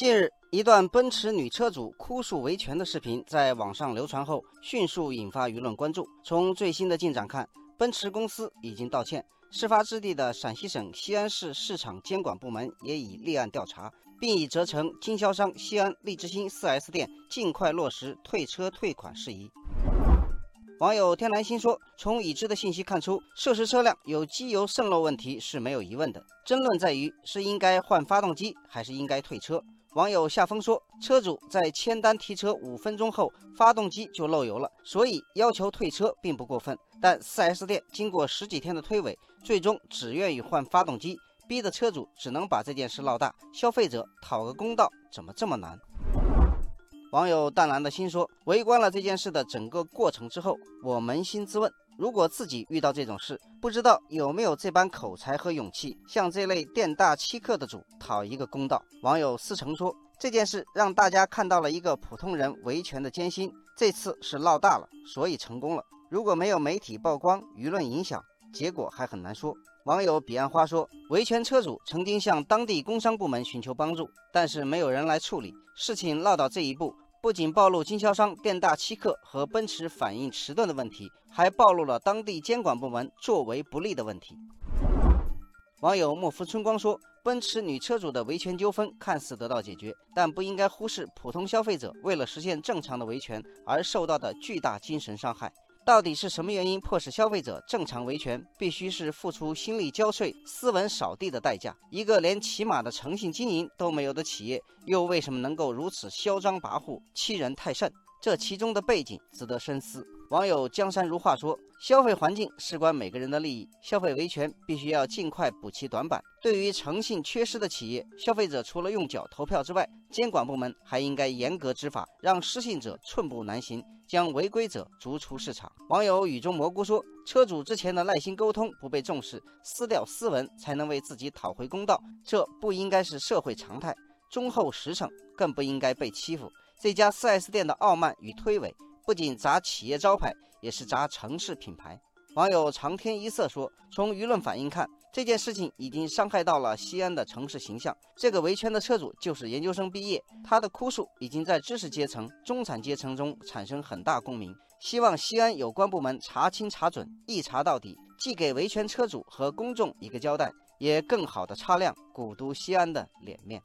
近日，一段奔驰女车主哭诉维权的视频在网上流传后，迅速引发舆论关注。从最新的进展看，奔驰公司已经道歉，事发之地的陕西省西安市市场监管部门也已立案调查，并已责成经销商西安利之星 4S 店尽快落实退车退款事宜。网友天蓝星说：“从已知的信息看出，涉事车辆有机油渗漏问题是没有疑问的，争论在于是应该换发动机还是应该退车。”网友夏风说：“车主在签单提车五分钟后，发动机就漏油了，所以要求退车并不过分。但 4S 店经过十几天的推诿，最终只愿意换发动机，逼得车主只能把这件事闹大。消费者讨个公道，怎么这么难？”网友淡蓝的心说：“围观了这件事的整个过程之后，我扪心自问，如果自己遇到这种事，不知道有没有这般口才和勇气，向这类店大欺客的主讨一个公道。”网友思成说：“这件事让大家看到了一个普通人维权的艰辛，这次是闹大了，所以成功了。如果没有媒体曝光、舆论影响，结果还很难说。”网友彼岸花说：“维权车主曾经向当地工商部门寻求帮助，但是没有人来处理。事情闹到这一步。”不仅暴露经销商店大欺客和奔驰反应迟钝的问题，还暴露了当地监管部门作为不力的问题。网友莫夫春光说：“奔驰女车主的维权纠纷看似得到解决，但不应该忽视普通消费者为了实现正常的维权而受到的巨大精神伤害。”到底是什么原因迫使消费者正常维权，必须是付出心力交瘁、斯文扫地的代价？一个连起码的诚信经营都没有的企业，又为什么能够如此嚣张跋扈、欺人太甚？这其中的背景值得深思。网友江山如画说：“消费环境事关每个人的利益，消费维权必须要尽快补齐短板。对于诚信缺失的企业，消费者除了用脚投票之外，监管部门还应该严格执法，让失信者寸步难行，将违规者逐出市场。”网友雨中蘑菇说：“车主之前的耐心沟通不被重视，撕掉斯文才能为自己讨回公道，这不应该是社会常态。忠厚实诚更不应该被欺负。”这家 4S 店的傲慢与推诿，不仅砸企业招牌，也是砸城市品牌。网友长天一色说：“从舆论反应看，这件事情已经伤害到了西安的城市形象。这个维权的车主就是研究生毕业，他的哭诉已经在知识阶层、中产阶层中产生很大共鸣。希望西安有关部门查清查准，一查到底，既给维权车主和公众一个交代，也更好的擦亮古都西安的脸面。”